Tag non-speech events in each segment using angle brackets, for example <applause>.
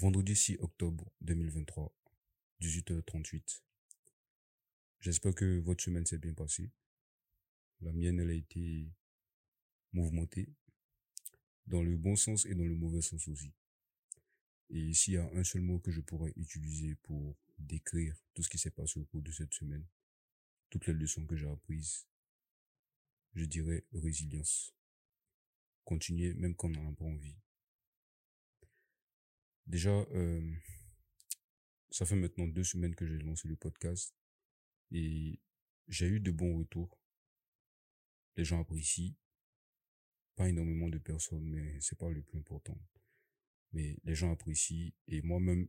Vendredi 6 octobre 2023, 18h38. J'espère que votre semaine s'est bien passée. La mienne, elle a été mouvementée, dans le bon sens et dans le mauvais sens aussi. Et s'il y a un seul mot que je pourrais utiliser pour décrire tout ce qui s'est passé au cours de cette semaine, toutes les leçons que j'ai apprises, je dirais résilience. Continuer même quand on n'en a pas envie. Déjà, euh, ça fait maintenant deux semaines que j'ai lancé le podcast et j'ai eu de bons retours. Les gens apprécient. Pas énormément de personnes, mais c'est pas le plus important. Mais les gens apprécient et moi-même,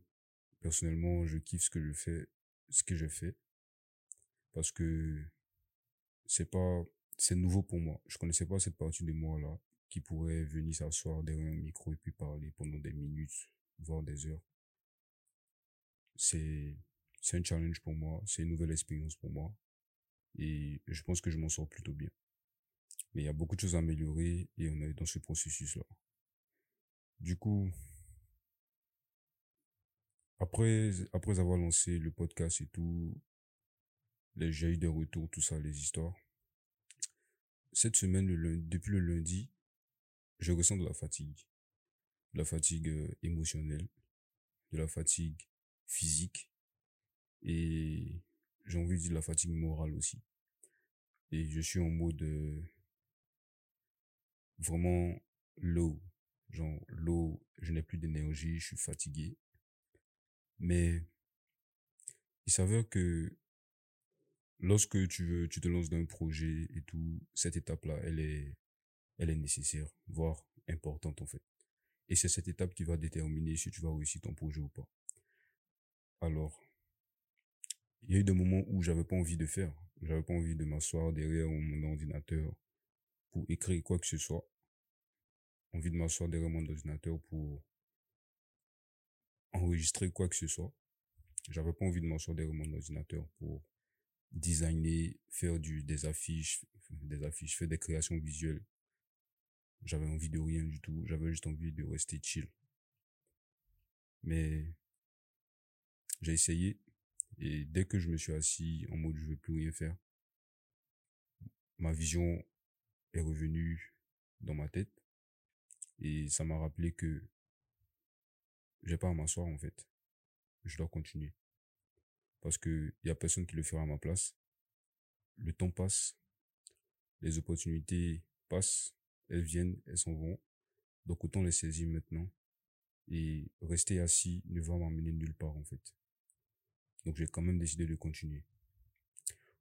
personnellement, je kiffe ce que je fais, ce que je fais. Parce que c'est pas, c'est nouveau pour moi. Je connaissais pas cette partie de moi là qui pourrait venir s'asseoir derrière un micro et puis parler pendant des minutes voire des heures. C'est, c'est un challenge pour moi, c'est une nouvelle expérience pour moi. Et je pense que je m'en sors plutôt bien. Mais il y a beaucoup de choses à améliorer et on est dans ce processus-là. Du coup, après, après avoir lancé le podcast et tout, j'ai eu des retours, tout ça, les histoires. Cette semaine, depuis le lundi, je ressens de la fatigue de la fatigue euh, émotionnelle, de la fatigue physique et j'ai envie de dire la fatigue morale aussi. Et je suis en mode euh, vraiment low. Genre low, je n'ai plus d'énergie, je suis fatigué. Mais il s'avère que lorsque tu veux, tu te lances dans un projet et tout, cette étape-là, elle est, elle est nécessaire, voire importante en fait. Et c'est cette étape qui va déterminer si tu vas réussir ton projet ou pas. Alors, il y a eu des moments où j'avais pas envie de faire. J'avais pas envie de m'asseoir derrière mon ordinateur pour écrire quoi que ce soit. Envie de m'asseoir derrière mon ordinateur pour enregistrer quoi que ce soit. J'avais pas envie de m'asseoir derrière mon ordinateur pour designer, faire des affiches, des affiches, faire des créations visuelles. J'avais envie de rien du tout. J'avais juste envie de rester chill. Mais j'ai essayé et dès que je me suis assis en mode je veux plus rien faire, ma vision est revenue dans ma tête et ça m'a rappelé que j'ai pas à m'asseoir en fait. Je dois continuer. Parce que y a personne qui le fera à ma place. Le temps passe. Les opportunités passent elles viennent, elles s'en vont. Donc autant les saisir maintenant. Et rester assis ne va m'amener nulle part en fait. Donc j'ai quand même décidé de continuer.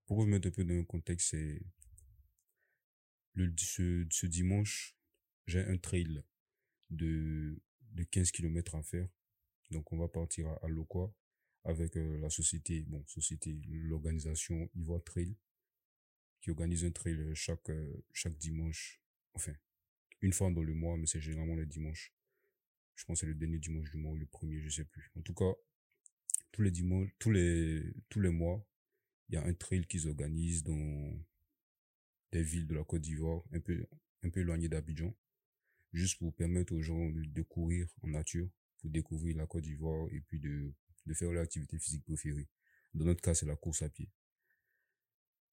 Pour vous mettre un peu dans le contexte, c'est le ce, ce dimanche, j'ai un trail de de 15 km à faire. Donc on va partir à, à avec euh, la société, bon, société, l'organisation Ivoire Trail qui organise un trail chaque euh, chaque dimanche enfin, une fois dans le mois, mais c'est généralement le dimanche. Je pense que c'est le dernier dimanche du mois ou le premier, je sais plus. En tout cas, tous les dimanches, tous les, mois, il y a un trail qu'ils organisent dans des villes de la Côte d'Ivoire, un peu, un éloignées d'Abidjan, juste pour permettre aux gens de courir en nature, pour découvrir la Côte d'Ivoire et puis de, de faire leur activité physique préférée. Dans notre cas, c'est la course à pied.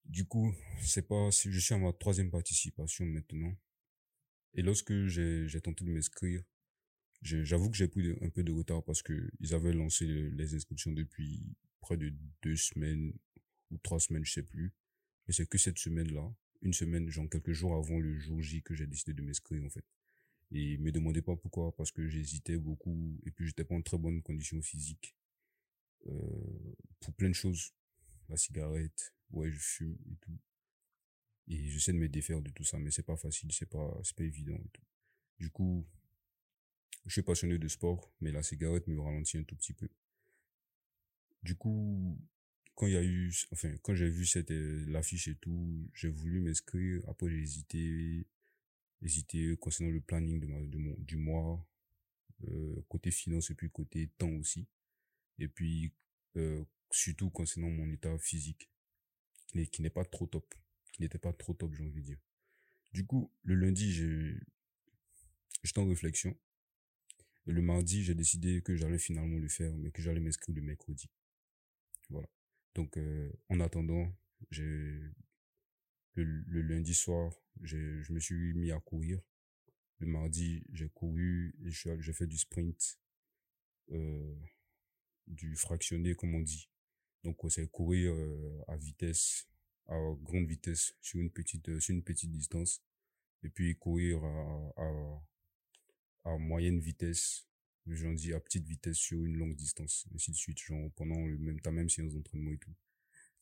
Du coup, c'est pas, je suis à ma troisième participation maintenant. Et lorsque j'ai tenté de m'inscrire, j'avoue que j'ai pris un peu de retard parce que ils avaient lancé les inscriptions depuis près de deux semaines ou trois semaines, je sais plus. Et c'est que cette semaine-là, une semaine, genre quelques jours avant le jour J que j'ai décidé de m'inscrire, en fait. Et me demandez pas pourquoi, parce que j'hésitais beaucoup et puis j'étais pas en très bonne condition physique, euh, pour plein de choses. La cigarette, ouais, je fume et tout. Et j'essaie de me défaire de tout ça, mais c'est pas facile, c'est pas, c'est pas évident et tout. Du coup, je suis passionné de sport, mais la cigarette me ralentit un tout petit peu. Du coup, quand il y a eu, enfin, quand j'ai vu cette, euh, l'affiche et tout, j'ai voulu m'inscrire. Après, j'ai hésité, hésité concernant le planning de, ma, de mon, du mois, euh, côté finance et puis côté temps aussi. Et puis, euh, surtout concernant mon état physique, qui n'est pas trop top n'était pas trop top, j'ai envie de dire. Du coup, le lundi, j'ai, j'étais en réflexion. le mardi, j'ai décidé que j'allais finalement le faire, mais que j'allais m'inscrire le mercredi. Voilà. Donc, euh, en attendant, le, lundi soir, je me suis mis à courir. Le mardi, j'ai couru j'ai fait du sprint, euh, du fractionné, comme on dit. Donc, c'est courir euh, à vitesse, à grande vitesse, sur une petite, sur une petite distance. Et puis, courir à, à, moyenne vitesse, j'en dis à petite vitesse sur une longue distance, ainsi de suite, genre pendant le même, ta même séance d'entraînement et tout.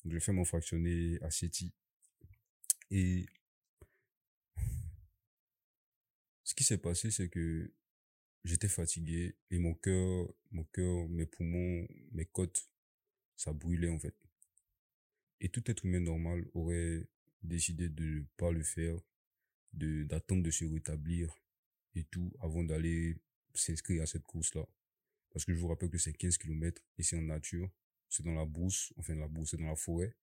Donc, j'ai fait mon fractionné à SETI. Et ce qui s'est passé, c'est que j'étais fatigué et mon cœur, mon cœur, mes poumons, mes côtes, ça brûlait en fait. Et tout être humain normal aurait décidé de ne pas le faire, de d'attendre de se rétablir et tout avant d'aller s'inscrire à cette course-là. Parce que je vous rappelle que c'est 15 km et c'est en nature, c'est dans la brousse, enfin la brousse, c'est dans la forêt.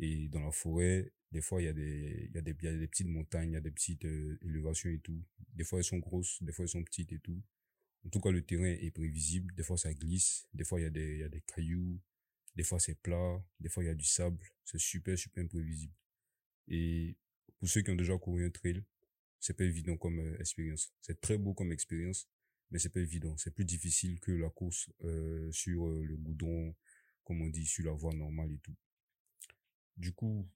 Et dans la forêt, des fois, il y a des, y y a des petites montagnes, il y a des petites euh, élévations et tout. Des fois, elles sont grosses, des fois, elles sont petites et tout. En tout cas, le terrain est prévisible. Des fois, ça glisse. Des fois, il y il y a des cailloux. Des fois, c'est plat. Des fois, il y a du sable. C'est super, super imprévisible. Et pour ceux qui ont déjà couru un trail, c'est pas évident comme euh, expérience. C'est très beau comme expérience, mais c'est pas évident. C'est plus difficile que la course euh, sur euh, le goudron, comme on dit, sur la voie normale et tout. Du coup,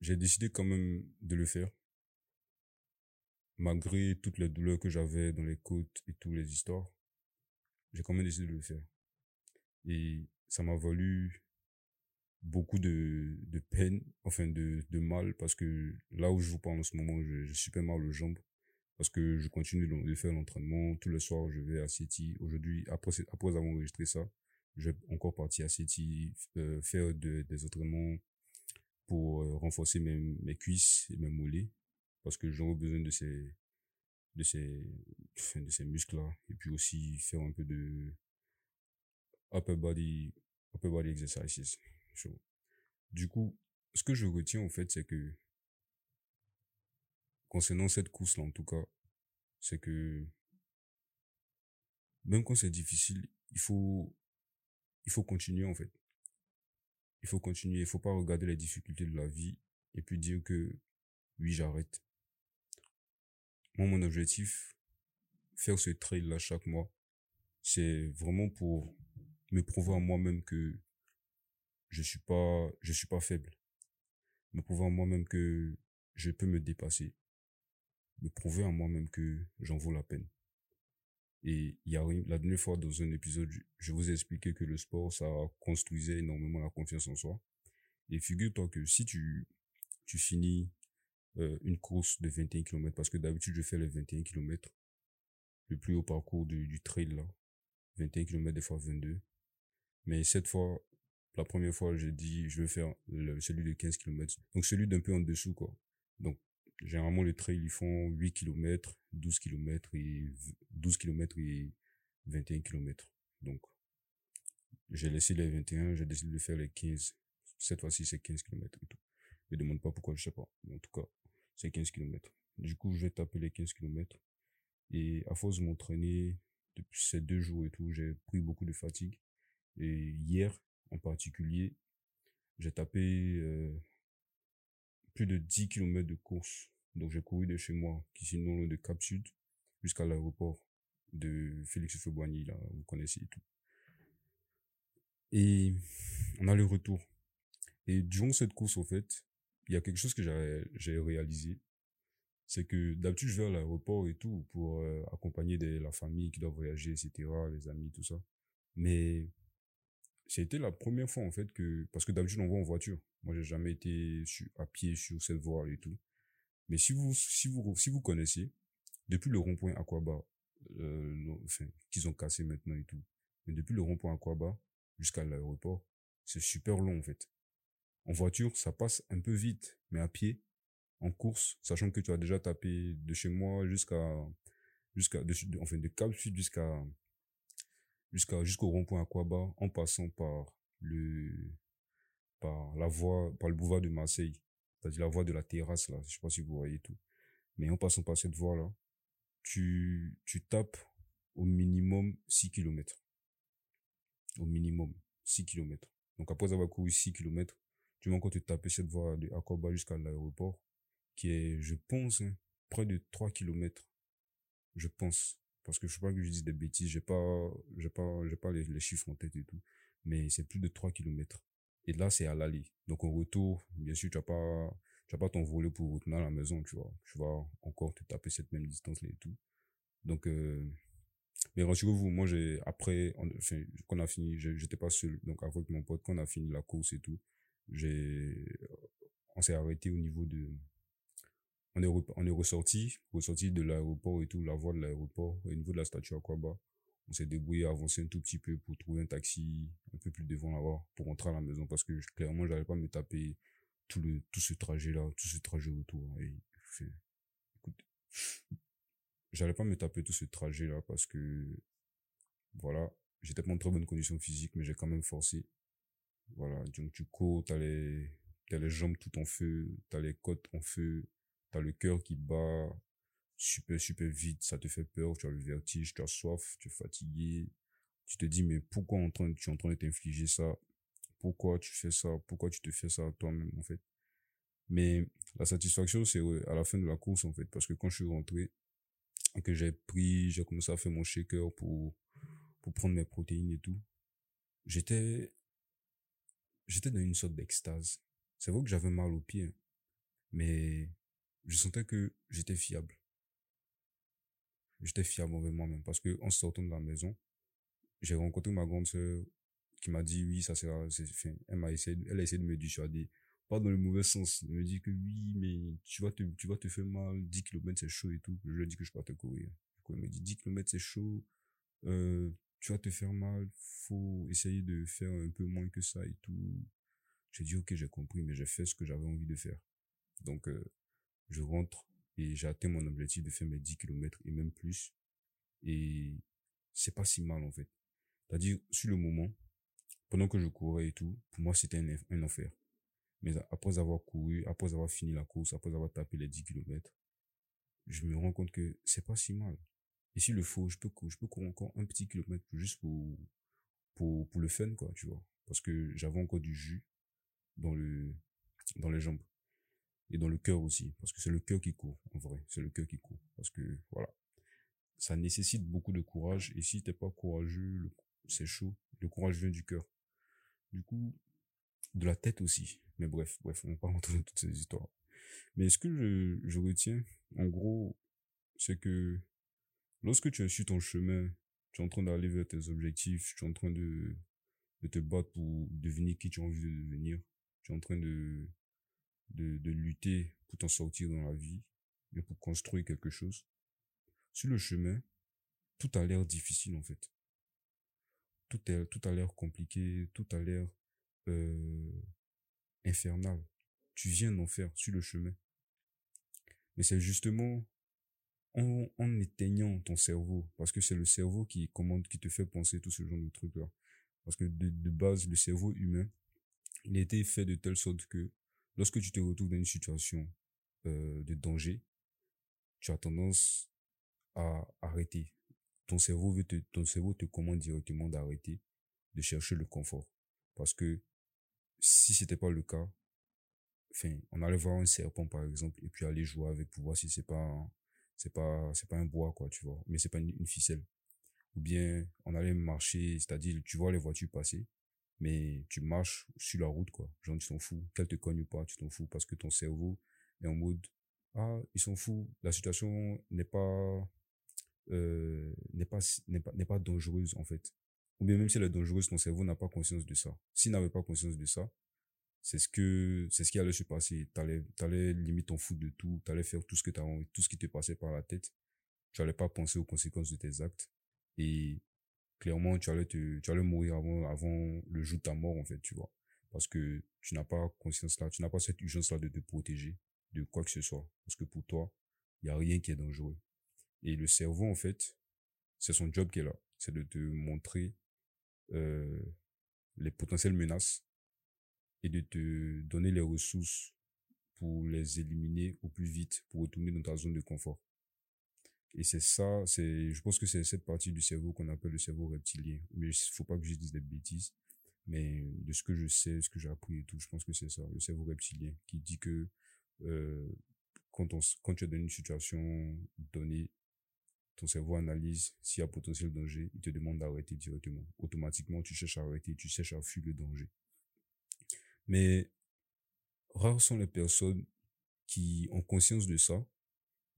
j'ai décidé quand même de le faire. Malgré toutes les douleurs que j'avais dans les côtes et toutes les histoires, j'ai quand même décidé de le faire. Et ça m'a valu beaucoup de, de peine, enfin de, de mal, parce que là où je vous parle en ce moment, j'ai super mal aux jambes, parce que je continue de faire l'entraînement. Tous les soirs, je vais à City. Aujourd'hui, après, après avoir enregistré ça, je vais encore partir à City, euh, faire des entraînements pour euh, renforcer mes, mes cuisses et mes mollets, parce que j'aurai besoin de ces, de ces, de ces muscles-là, et puis aussi faire un peu de upper body, upper body exercises. Du coup, ce que je retiens en fait, c'est que concernant cette course-là en tout cas, c'est que même quand c'est difficile, il faut il faut continuer en fait. Il faut continuer, il faut pas regarder les difficultés de la vie et puis dire que oui, j'arrête. Moi, mon objectif, faire ce trail-là chaque mois, c'est vraiment pour me prouver à moi-même que je suis pas, je suis pas faible. Me prouver à moi-même que je peux me dépasser. Me prouver à moi-même que j'en vaux la peine. Et y a la dernière fois dans un épisode, je vous ai expliqué que le sport, ça construisait énormément la confiance en soi. Et figure-toi que si tu, tu finis euh, une course de 21 km, parce que d'habitude je fais les 21 km, le plus haut parcours du, du trail là, 21 km des fois 22. Mais cette fois, la première fois, j'ai dit, je vais faire celui de 15 km. Donc, celui d'un peu en dessous, quoi. Donc, généralement, les trails, ils font 8 km, 12 km et 12 km et 21 km. Donc, j'ai laissé les 21, j'ai décidé de faire les 15. Cette fois-ci, c'est 15 km et tout. Je me demande pas pourquoi, je sais pas. En tout cas, c'est 15 km. Du coup, je vais taper les 15 km. Et à force de m'entraîner, depuis ces deux jours et tout, j'ai pris beaucoup de fatigue. Et hier, en particulier, j'ai tapé euh, plus de 10 km de course. Donc j'ai couru de chez moi, qui sinon de Cap Sud, jusqu'à l'aéroport de Félix Feboigny, là, vous connaissez et tout. Et on a le retour. Et durant cette course, au fait, il y a quelque chose que j'ai réalisé. C'est que d'habitude, je vais à l'aéroport et tout pour euh, accompagner la famille qui doit voyager, etc., les amis, tout ça. Mais c'était la première fois en fait que parce que d'habitude on va en voiture. Moi j'ai jamais été à pied sur cette voie et tout. Mais si vous si vous connaissez depuis le rond-point Aquaba euh, enfin qu'ils ont cassé maintenant et tout mais depuis le rond-point Aquaba jusqu'à l'aéroport c'est super long en fait. En voiture ça passe un peu vite mais à pied en course sachant que tu as déjà tapé de chez moi jusqu'à jusqu'à enfin de Cap jusqu'à jusqu'au rond-point Aquaba en passant par le par la voie par le boulevard de Marseille c'est-à-dire la voie de la terrasse là je sais pas si vous voyez tout mais en passant par cette voie là tu tu tapes au minimum 6 km. Au minimum 6 km. Donc après avoir couru 6 km, tu vas encore te taper cette voie de Akoba jusqu'à l'aéroport, qui est, je pense, hein, près de 3 km. Je pense. Parce que je sais pas que je dise des bêtises, j'ai pas, j'ai pas, j'ai pas les, chiffres en tête et tout. Mais c'est plus de 3 km. Et là, c'est à l'aller. Donc, au retour, bien sûr, tu n'as pas, tu as pas ton volet pour retourner à la maison, tu vois. Tu vas encore te taper cette même distance-là et tout. Donc, euh, mais rassurez-vous, moi, j'ai, après, on a fini, j'étais pas seul. Donc, avec mon pote, quand on a fini la course et tout, j'ai, on s'est arrêté au niveau de, on est, on est ressorti, ressorti de l'aéroport et tout, la voie de l'aéroport, au niveau de la statue Aquaba. On s'est débrouillé à avancer un tout petit peu pour trouver un taxi un peu plus devant là-bas, pour rentrer à la maison, parce que clairement, j'allais pas me taper tout le, tout ce trajet-là, tout ce trajet autour. Et, écoute, <laughs> j'allais pas me taper tout ce trajet là parce que voilà j'étais pas en très bonne condition physique mais j'ai quand même forcé voilà donc tu cours t'as les t'as les jambes tout en feu t'as les côtes en feu t'as le cœur qui bat super super vite ça te fait peur tu as le vertige tu as soif tu es fatigué tu te dis mais pourquoi en train tu es en train de t'infliger ça? Pourquoi tu fais ça? Pourquoi tu te fais ça toi-même en fait? Mais la satisfaction c'est à la fin de la course en fait parce que quand je suis rentré que j'ai pris, j'ai commencé à faire mon shaker pour, pour prendre mes protéines et tout. J'étais, j'étais dans une sorte d'extase. C'est vrai que j'avais mal aux pieds, hein, mais je sentais que j'étais fiable. J'étais fiable envers moi-même parce que en sortant de la maison, j'ai rencontré ma grande sœur qui m'a dit oui, ça sera, elle m'a essayé, elle a essayé de me dissuader pas dans le mauvais sens. Il me dit que oui, mais tu vas te, tu vas te faire mal, 10 km c'est chaud et tout. Je lui ai dit que je te courir. Il me dit 10 km c'est chaud, euh, tu vas te faire mal, faut essayer de faire un peu moins que ça et tout. J'ai dit ok, j'ai compris, mais j'ai fait ce que j'avais envie de faire. Donc, euh, je rentre et j'ai atteint mon objectif de faire mes 10 km et même plus. Et c'est pas si mal en fait. C'est-à-dire, sur le moment, pendant que je courais et tout, pour moi c'était un, un enfer. Mais après avoir couru, après avoir fini la course, après avoir tapé les 10 km, je me rends compte que c'est pas si mal. Et s'il le faut, je peux, je peux courir encore un petit kilomètre juste pour, pour, pour le fun, quoi, tu vois. Parce que j'avais encore du jus dans le, dans les jambes. Et dans le cœur aussi. Parce que c'est le cœur qui court, en vrai. C'est le cœur qui court. Parce que, voilà. Ça nécessite beaucoup de courage. Et si t'es pas courageux, c'est chaud. Le courage vient du cœur. Du coup, de la tête aussi. Mais bref, bref, on <laughs> rentrer dans toutes ces histoires. Mais ce que je, retiens, en gros, c'est que lorsque tu as su ton chemin, tu es en train d'aller vers tes objectifs, tu es en train de, de te battre pour devenir qui tu as envie de devenir, tu es en train de, de, de lutter pour t'en sortir dans la vie, et pour construire quelque chose. Sur le chemin, tout a l'air difficile en fait. Tout, tout a l'air compliqué, tout a l'air euh, infernal. Tu viens d'en faire sur le chemin. Mais c'est justement en, en éteignant ton cerveau, parce que c'est le cerveau qui commande, qui te fait penser tout ce genre de trucs-là. Parce que de, de base, le cerveau humain, il a été fait de telle sorte que lorsque tu te retrouves dans une situation euh, de danger, tu as tendance à arrêter. Ton cerveau veut te, ton cerveau te commande directement d'arrêter, de chercher le confort. Parce que si c'était pas le cas, on allait voir un serpent, par exemple, et puis aller jouer avec pour voir si c'est pas, c'est pas, c'est pas un bois, quoi, tu vois, mais c'est pas une, ficelle. Ou bien, on allait marcher, c'est-à-dire, tu vois les voitures passer, mais tu marches sur la route, quoi. Genre, tu t'en fous. Qu'elle te cogne ou pas, tu t'en fous parce que ton cerveau est en mode, ah, ils sont fous. La situation n'est pas, euh, n'est pas, n'est pas, dangereuse, en fait ou bien même si elle est dangereuse, ton cerveau n'a pas conscience de ça. S'il n'avait pas conscience de ça, c'est ce que, c'est ce qui allait se passer. T'allais, t'allais limite t'en foutre de tout, t'allais faire tout ce que t'as envie, tout ce qui te passait par la tête. Tu allais pas penser aux conséquences de tes actes. Et, clairement, tu allais mourir avant, le jour de ta mort, en fait, tu vois. Parce que tu n'as pas conscience là, tu n'as pas cette urgence là de te protéger de quoi que ce soit. Parce que pour toi, il y a rien qui est dangereux. Et le cerveau, en fait, c'est son job qui est là. C'est de te montrer euh, les potentielles menaces et de te donner les ressources pour les éliminer au plus vite pour retourner dans ta zone de confort. Et c'est ça, c'est, je pense que c'est cette partie du cerveau qu'on appelle le cerveau reptilien. Mais faut pas que je dise des bêtises. Mais de ce que je sais, ce que j'ai appris et tout, je pense que c'est ça, le cerveau reptilien, qui dit que euh, quand, on, quand tu es dans une situation donnée, ton cerveau analyse s'il y a potentiel danger, il te demande d'arrêter directement. Automatiquement, tu cherches à arrêter, tu cherches à fuir le danger. Mais rares sont les personnes qui ont conscience de ça,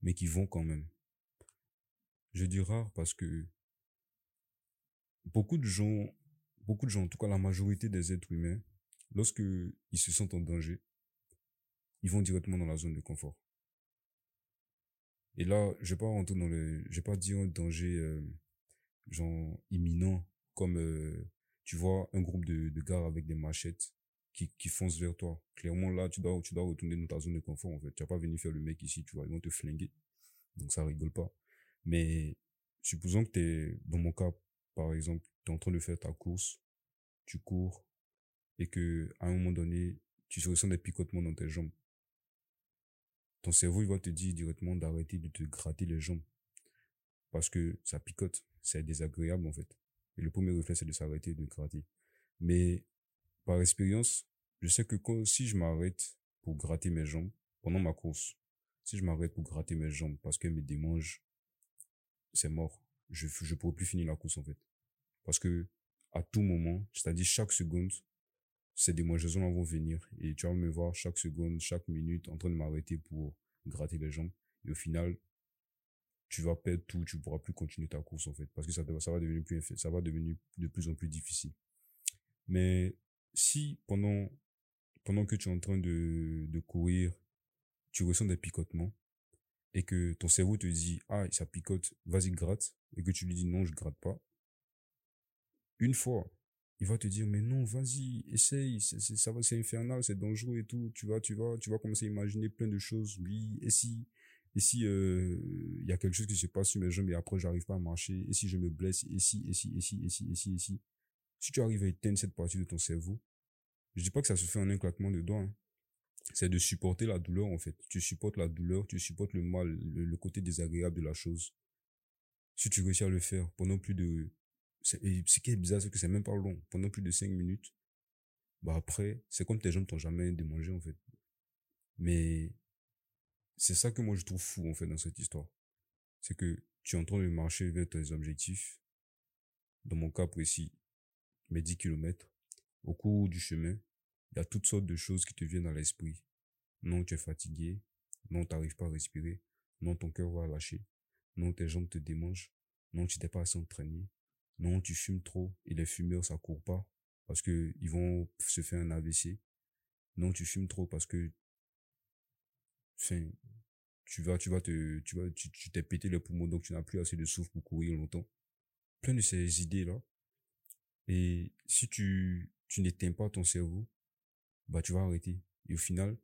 mais qui vont quand même. Je dis rare parce que beaucoup de gens, beaucoup de gens, en tout cas la majorité des êtres humains, lorsque ils se sentent en danger, ils vont directement dans la zone de confort. Et là, je vais pas rentrer dans le, je vais pas dire un danger, euh, genre, imminent, comme, euh, tu vois, un groupe de, gars avec des machettes qui, qui foncent vers toi. Clairement, là, tu dois, tu dois retourner dans ta zone de confort, en fait. Tu vas pas venir faire le mec ici, tu vois, ils vont te flinguer. Donc, ça rigole pas. Mais, supposons que t'es, dans mon cas, par exemple, tu es en train de faire ta course, tu cours, et que, à un moment donné, tu ressens des picotements dans tes jambes ton cerveau, il va te dire directement d'arrêter de te gratter les jambes. Parce que ça picote. C'est désagréable, en fait. Et le premier réflexe, c'est de s'arrêter de gratter. Mais, par expérience, je sais que si je m'arrête pour gratter mes jambes pendant ma course, si je m'arrête pour gratter mes jambes parce qu'elles me démangent, c'est mort. Je, je pourrai plus finir la course, en fait. Parce que, à tout moment, c'est-à-dire chaque seconde, ces démangeaisons vont venir et tu vas me voir chaque seconde, chaque minute en train de m'arrêter pour gratter les jambes. Et au final, tu vas perdre tout, tu pourras plus continuer ta course en fait parce que ça, ça va devenir plus ça va devenir de plus en plus difficile. Mais si pendant pendant que tu es en train de, de courir, tu ressens des picotements et que ton cerveau te dit ah ça picote, vas-y gratte et que tu lui dis non je gratte pas. Une fois il va te dire mais non vas-y essaye c'est ça va c'est infernal c'est dangereux et tout tu vas tu vas tu vas commencer à imaginer plein de choses oui et si et si euh, il y a quelque chose qui se passe sur mes jambes et après j'arrive pas à marcher et si je me blesse et si et si et si et si et si et si si tu arrives à éteindre cette partie de ton cerveau je dis pas que ça se fait en un claquement de doigts hein. C'est de supporter la douleur en fait tu supportes la douleur tu supportes le mal le, côté désagréable de la chose si tu réussis à le faire pendant plus de ce qui est bizarre, c'est que c'est même pas long. Pendant plus de 5 minutes, bah après, c'est comme tes jambes t'ont jamais démangé, en fait. Mais c'est ça que moi je trouve fou, en fait, dans cette histoire. C'est que tu es en train de marcher vers tes objectifs. Dans mon cas précis, mes 10 kilomètres. Au cours du chemin, il y a toutes sortes de choses qui te viennent à l'esprit. Non, tu es fatigué. Non, tu n'arrives pas à respirer. Non, ton cœur va lâcher. Non, tes jambes te démangent. Non, tu t'es pas assez entraîné non, tu fumes trop et les fumeurs, ça court pas parce que ils vont se faire un AVC. Non, tu fumes trop parce que, enfin, tu vas, tu vas te, tu vas, tu, t'es pété le poumon donc tu n'as plus assez de souffle pour courir longtemps. Plein de ces idées-là. Et si tu, tu n'éteins pas ton cerveau, bah, tu vas arrêter. Et au final,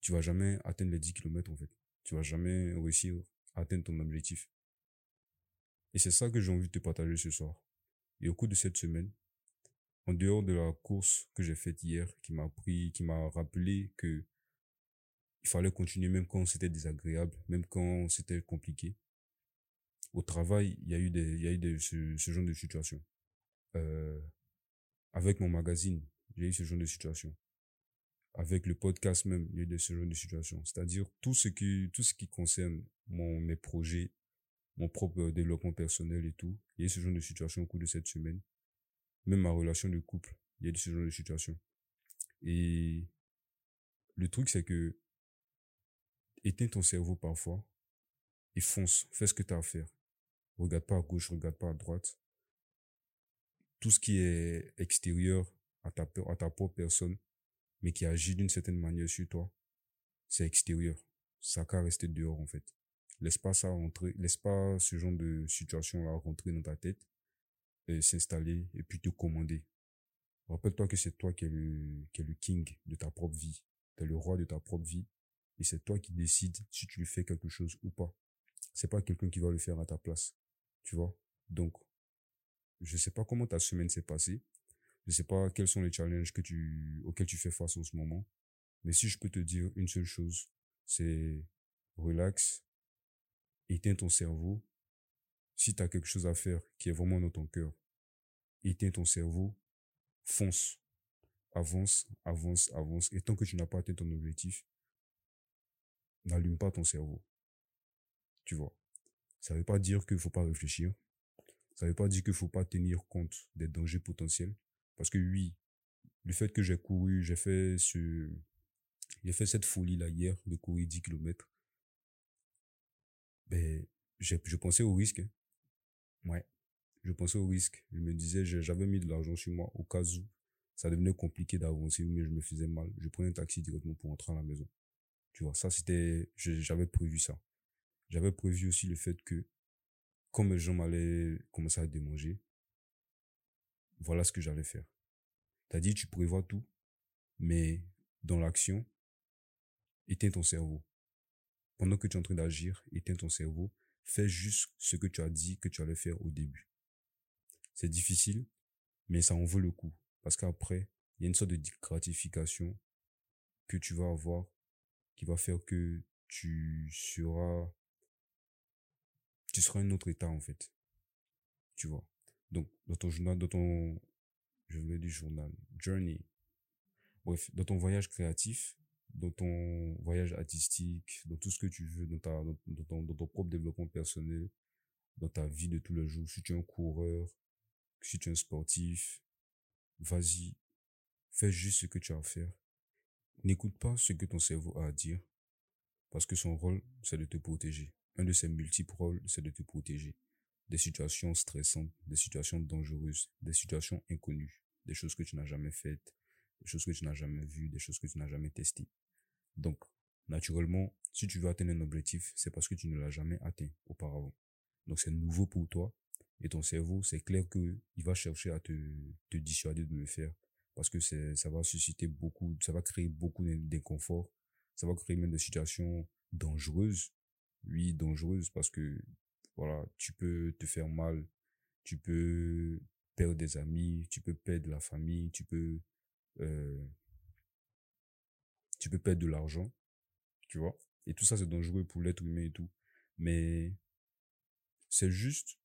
tu vas jamais atteindre les 10 km, en fait. Tu vas jamais réussir à atteindre ton objectif. Et c'est ça que j'ai envie de te partager ce soir. Et au cours de cette semaine, en dehors de la course que j'ai faite hier, qui m'a pris, qui m'a rappelé que il fallait continuer même quand c'était désagréable, même quand c'était compliqué. Au travail, il y a eu des, il y a eu des, ce, genre de situation. Euh, avec mon magazine, j'ai eu ce genre de situation. Avec le podcast même, il y a ce genre de situation. C'est-à-dire tout ce qui, tout ce qui concerne mon, mes projets, mon propre développement personnel et tout. Il y a ce genre de situation au cours de cette semaine. Même ma relation de couple, il y a eu ce genre de situation. Et le truc, c'est que éteins ton cerveau parfois et fonce, fais ce que tu as à faire. Regarde pas à gauche, regarde pas à droite. Tout ce qui est extérieur à ta, à ta propre personne, mais qui agit d'une certaine manière sur toi, c'est extérieur. Ça qu'à rester dehors, en fait. Laisse pas ça rentrer, laisse pas ce genre de situation-là rentrer dans ta tête, et s'installer, et puis te commander. Rappelle-toi que c'est toi qui es le, qui est le king de ta propre vie. Tu es le roi de ta propre vie. Et c'est toi qui décides si tu lui fais quelque chose ou pas. C'est pas quelqu'un qui va le faire à ta place. Tu vois? Donc, je sais pas comment ta semaine s'est passée. Je sais pas quels sont les challenges auxquels tu fais face en ce moment. Mais si je peux te dire une seule chose, c'est relax, éteins ton cerveau si tu as quelque chose à faire qui est vraiment dans ton cœur, éteins ton cerveau, fonce, avance, avance, avance. Et tant que tu n'as pas atteint ton objectif, n'allume pas ton cerveau. Tu vois? Ça veut pas dire qu'il faut pas réfléchir. Ça veut pas dire qu'il faut pas tenir compte des dangers potentiels. Parce que oui, le fait que j'ai couru, j'ai fait ce, j'ai fait cette folie-là hier de courir 10 km. Ben, je pensais au risque. Hein. Ouais. Je pensais au risque. Je me disais, j'avais mis de l'argent sur moi au cas où ça devenait compliqué d'avancer, mais je me faisais mal. Je prenais un taxi directement pour rentrer à la maison. Tu vois, ça c'était, j'avais prévu ça. J'avais prévu aussi le fait que, comme mes jambes allaient commencer à démanger, voilà ce que j'allais faire. T'as dit, tu prévois tout, mais dans l'action, éteins ton cerveau. Pendant que tu es en train d'agir, éteins ton cerveau. Fais juste ce que tu as dit que tu allais faire au début. C'est difficile, mais ça en vaut le coup. Parce qu'après, il y a une sorte de gratification que tu vas avoir qui va faire que tu seras, tu seras un autre état, en fait. Tu vois? Donc, dans ton journal, dans ton, je voulais dire journal, journey. Bref, dans ton voyage créatif, dans ton voyage artistique, dans tout ce que tu veux, dans, ta, dans, ton, dans ton propre développement personnel, dans ta vie de tous les jours, si tu es un coureur, si tu es un sportif, vas-y, fais juste ce que tu as à faire. N'écoute pas ce que ton cerveau a à dire, parce que son rôle, c'est de te protéger. Un de ses multiples rôles, c'est de te protéger. Des situations stressantes, des situations dangereuses, des situations inconnues, des choses que tu n'as jamais faites, des choses que tu n'as jamais vues, des choses que tu n'as jamais testées. Donc, naturellement, si tu veux atteindre un objectif, c'est parce que tu ne l'as jamais atteint auparavant. Donc, c'est nouveau pour toi. Et ton cerveau, c'est clair que il va chercher à te, dissuader de le faire. Parce que ça va susciter beaucoup, ça va créer beaucoup d'inconfort. Ça va créer même des situations dangereuses. Oui, dangereuses parce que, voilà, tu peux te faire mal. Tu peux perdre des amis. Tu peux perdre la famille. Tu peux, euh, tu peux perdre de l'argent, tu vois? Et tout ça, c'est dangereux pour l'être humain et tout. Mais c'est juste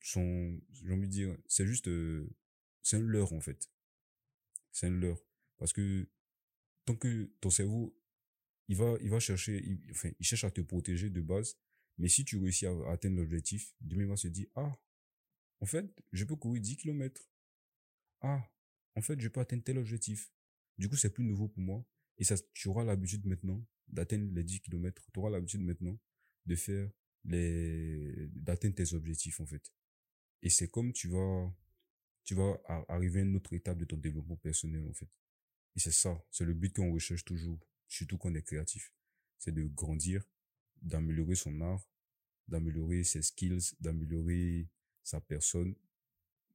son, j'ai envie de dire, c'est juste, euh, c'est un leurre en fait. C'est un leurre. Parce que tant que ton cerveau, il va, il va chercher, enfin, il cherche à te protéger de base. Mais si tu réussis à, atteindre l'objectif, demain va se dire, ah, en fait, je peux courir 10 km. Ah, en fait, je peux atteindre tel objectif. Du coup, c'est plus nouveau pour moi. Et ça, tu auras l'habitude maintenant d'atteindre les 10 km. Tu auras l'habitude maintenant de faire les, d'atteindre tes objectifs, en fait. Et c'est comme tu vas, tu vas arriver à une autre étape de ton développement personnel, en fait. Et c'est ça. C'est le but qu'on recherche toujours. Surtout quand on est créatif. C'est de grandir, d'améliorer son art, d'améliorer ses skills, d'améliorer sa personne,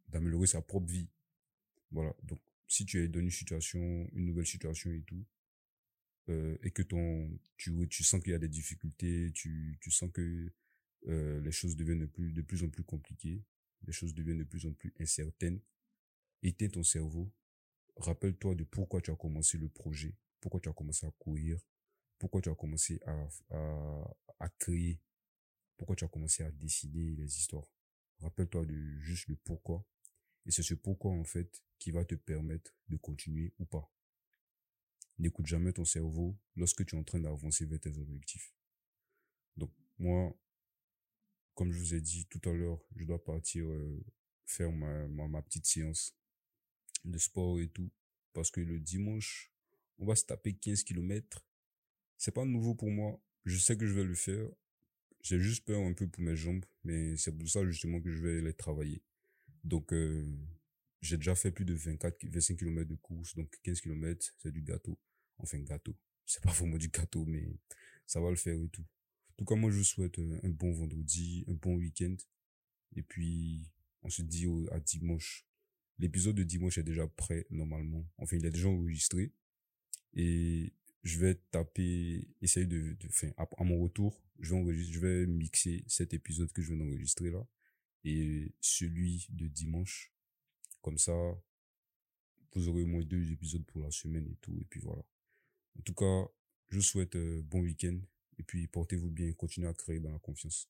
d'améliorer sa propre vie. Voilà. Donc, si tu es dans une situation, une nouvelle situation et tout, euh, et que ton tu tu sens qu'il y a des difficultés tu tu sens que euh, les choses deviennent de plus de plus en plus compliquées les choses deviennent de plus en plus incertaines éteins ton cerveau rappelle-toi de pourquoi tu as commencé le projet pourquoi tu as commencé à courir pourquoi tu as commencé à à, créer pourquoi tu as commencé à dessiner les histoires? Rappelle-toi de juste le pourquoi et c'est ce pourquoi en fait qui va te permettre de continuer ou pas N'écoute jamais ton cerveau lorsque tu es en train d'avancer vers tes objectifs. Donc moi, comme je vous ai dit tout à l'heure, je dois partir euh, faire ma, ma, petite séance de sport et tout. Parce que le dimanche, on va se taper 15 km. C'est pas nouveau pour moi. Je sais que je vais le faire. J'ai juste peur un peu pour mes jambes, mais c'est pour ça justement que je vais les travailler. Donc, euh, j'ai déjà fait plus de 24, 25 km de course, donc 15 km, c'est du gâteau. Enfin, gâteau. C'est pas <laughs> vraiment du gâteau, mais ça va le faire et tout. En tout cas, moi, je vous souhaite euh, un bon vendredi, un bon week-end. Et puis, on se dit à dimanche. L'épisode de dimanche est déjà prêt, normalement. Enfin, il est déjà enregistré. Et je vais taper, essayer de, de à, mon retour, je vais je vais mixer cet épisode que je viens d'enregistrer là. Et celui de dimanche. Comme ça, vous aurez au moins deux épisodes pour la semaine et tout. Et puis voilà. En tout cas, je vous souhaite un bon week-end et puis portez-vous bien, continuez à créer dans la confiance.